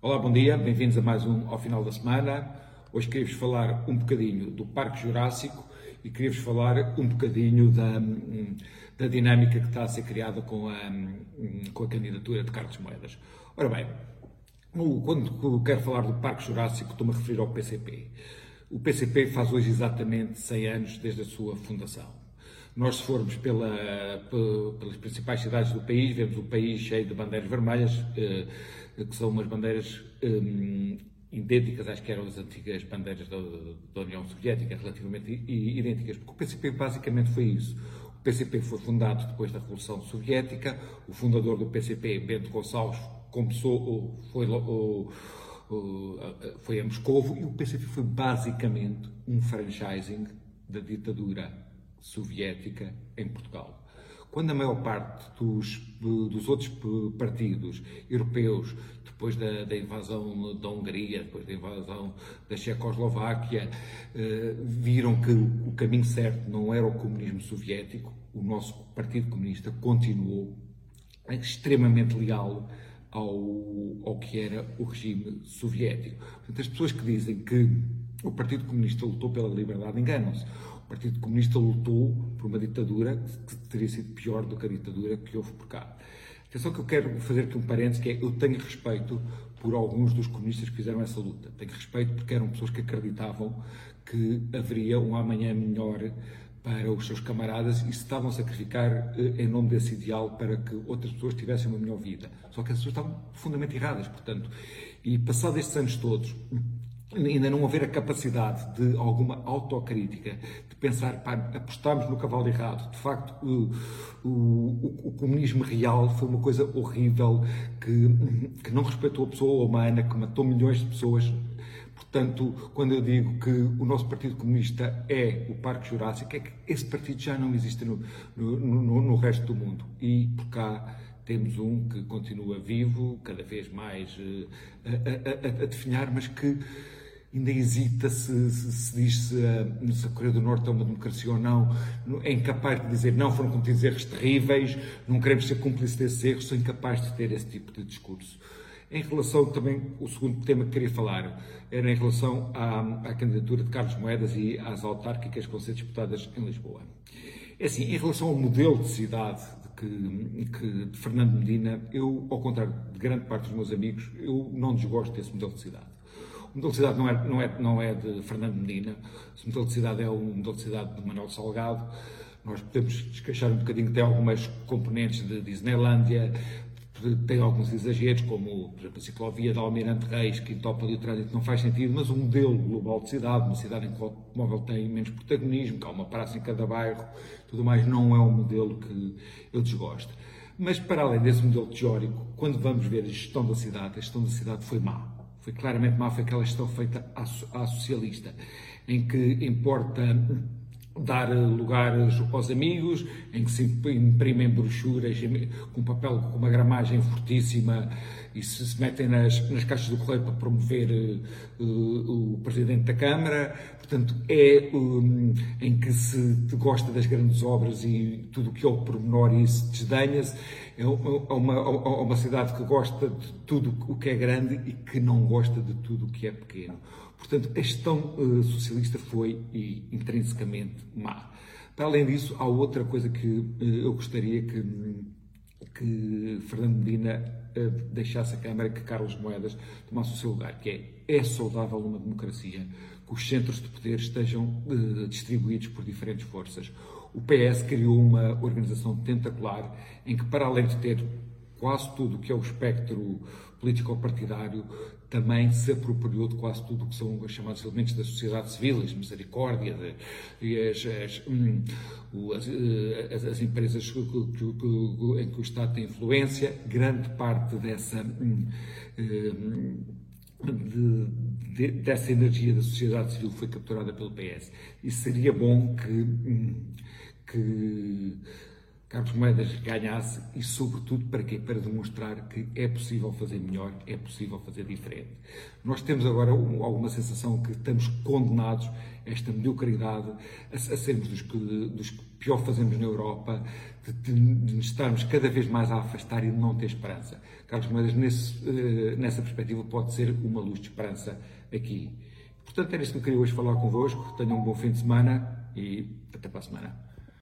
Olá, bom dia, bem-vindos a mais um ao final da semana. Hoje queria-vos falar um bocadinho do Parque Jurássico e queria-vos falar um bocadinho da, da dinâmica que está a ser criada com a, com a candidatura de Carlos Moedas. Ora bem, quando quero falar do Parque Jurássico, estou-me a referir ao PCP. O PCP faz hoje exatamente 100 anos desde a sua fundação. Nós, se formos pela, pelas principais cidades do país, vemos o país cheio de bandeiras vermelhas, eh, que são umas bandeiras um, idênticas às que eram as antigas bandeiras da, da, União Soviética, relativamente idênticas, porque o PCP basicamente foi isso. O PCP foi fundado depois da Revolução Soviética, o fundador do PCP, Bento Gonçalves, começou, foi, foi a Moscovo, e o PCP foi basicamente um franchising da ditadura soviética em Portugal. Quando a maior parte dos, dos outros partidos europeus, depois da, da, invasão da Hungria, depois da invasão da Checoslováquia, eh, viram que o caminho certo não era o comunismo soviético, o nosso Partido Comunista continuou extremamente leal ao, ao que era o regime soviético. Portanto, as pessoas que dizem que o Partido Comunista lutou pela liberdade enganam-se. O Partido Comunista lutou por uma ditadura que teria sido pior do que a ditadura que houve por cá. Atenção que eu quero fazer aqui um parênteses, que é, eu tenho respeito por alguns dos comunistas que fizeram essa luta. Tenho respeito porque eram pessoas que acreditavam que haveria um amanhã melhor para os seus camaradas e se estavam a sacrificar eh, em nome desse ideal para que outras pessoas tivessem uma melhor vida. Só que as pessoas estavam profundamente erradas, portanto. E passados estes anos todos, ainda não haver a capacidade de alguma autocrítica, de pensar, pá, apostámos no cavalo errado. De facto, o, o, o, comunismo real foi uma coisa horrível que, que não respeitou a pessoa humana, que matou milhões de pessoas. Portanto, quando eu digo que o nosso Partido Comunista é o Parque Jurássico, é que esse partido já não existe no, no, no, no resto do mundo. E por cá temos um que continua vivo, cada vez mais a, a, a, a definhar, mas que ainda hesita se, se, se diz se a, se a Coreia do Norte é uma democracia ou não, é incapaz de dizer não, foram cometidos erros terríveis, não queremos ser cúmplices desses erros, sou incapaz de ter esse tipo de discurso. Em relação também, o segundo tema que queria falar era em relação à, à candidatura de Carlos Moedas e às autárquicas que vão ser disputadas em Lisboa. É assim, em relação ao modelo de cidade que, que, Fernando Medina, eu, ao contrário de grande parte dos meus amigos, eu não desgosto desse modelo de cidade. O modelo de cidade não é, não é, não é de Fernando Medina, o modelo de cidade é um modelo de cidade de Manuel Salgado. Nós podemos descaixar um bocadinho, tem algumas componentes de Disneylandia, tem alguns exageros, como por exemplo, a ciclovia da Almirante Reis, que entopa ali o trânsito, não faz sentido, mas um modelo global de cidade, uma cidade em que o automóvel tem menos protagonismo, que há uma praça em cada bairro, tudo mais, não é um modelo que eu desgosto. Mas, para além desse modelo teórico, quando vamos ver a gestão da cidade, a gestão da cidade foi má foi claramente má, foi aquela gestão feita à, à socialista, em que importa dar lugares aos amigos, em que se imprimem brochuras com papel com uma gramagem fortíssima e se, se metem nas, nas caixas do correio para promover uh, o Presidente da Câmara. Portanto, é um, em que se gosta das grandes obras e tudo o que é o pormenor e isso desdenha-se. É uma, é uma cidade que gosta de tudo o que é grande e que não gosta de tudo o que é pequeno. Portanto, a gestão uh, socialista foi e, intrinsecamente má. Para além disso, há outra coisa que uh, eu gostaria que, que Fernando Medina uh, deixasse a Câmara, que Carlos Moedas tomasse o seu lugar, que é, é saudável uma democracia que os centros de poder estejam distribuídos por diferentes forças. O PS criou uma organização tentacular em que, para além de ter quase tudo que é o espectro político-partidário, também se apropriou de quase tudo que são os chamados elementos da sociedade civil, as misericórdia e as, as, hum, eh, as, as empresas que, que, que, em que o Estado tem influência, grande parte dessa. Hum, hum, de, de, dessa energia da sociedade civil foi capturada pelo PS. E seria bom que, hum, que Carlos Moedas ganhasse e, sobretudo, para quê? Para demonstrar que é possível fazer melhor, é possível fazer diferente. Nós temos agora alguma sensação que estamos condenados a esta mediocridade, a, a sermos dos que, dos que pior fazemos na Europa, de, de, de estarmos cada vez mais a afastar e de não ter esperança. Carlos Moedas, nesse, eh, nessa perspectiva, pode ser uma luz de esperança aqui. Portanto, era isso que eu queria hoje falar convosco. Tenham um bom fim de semana e até para a semana.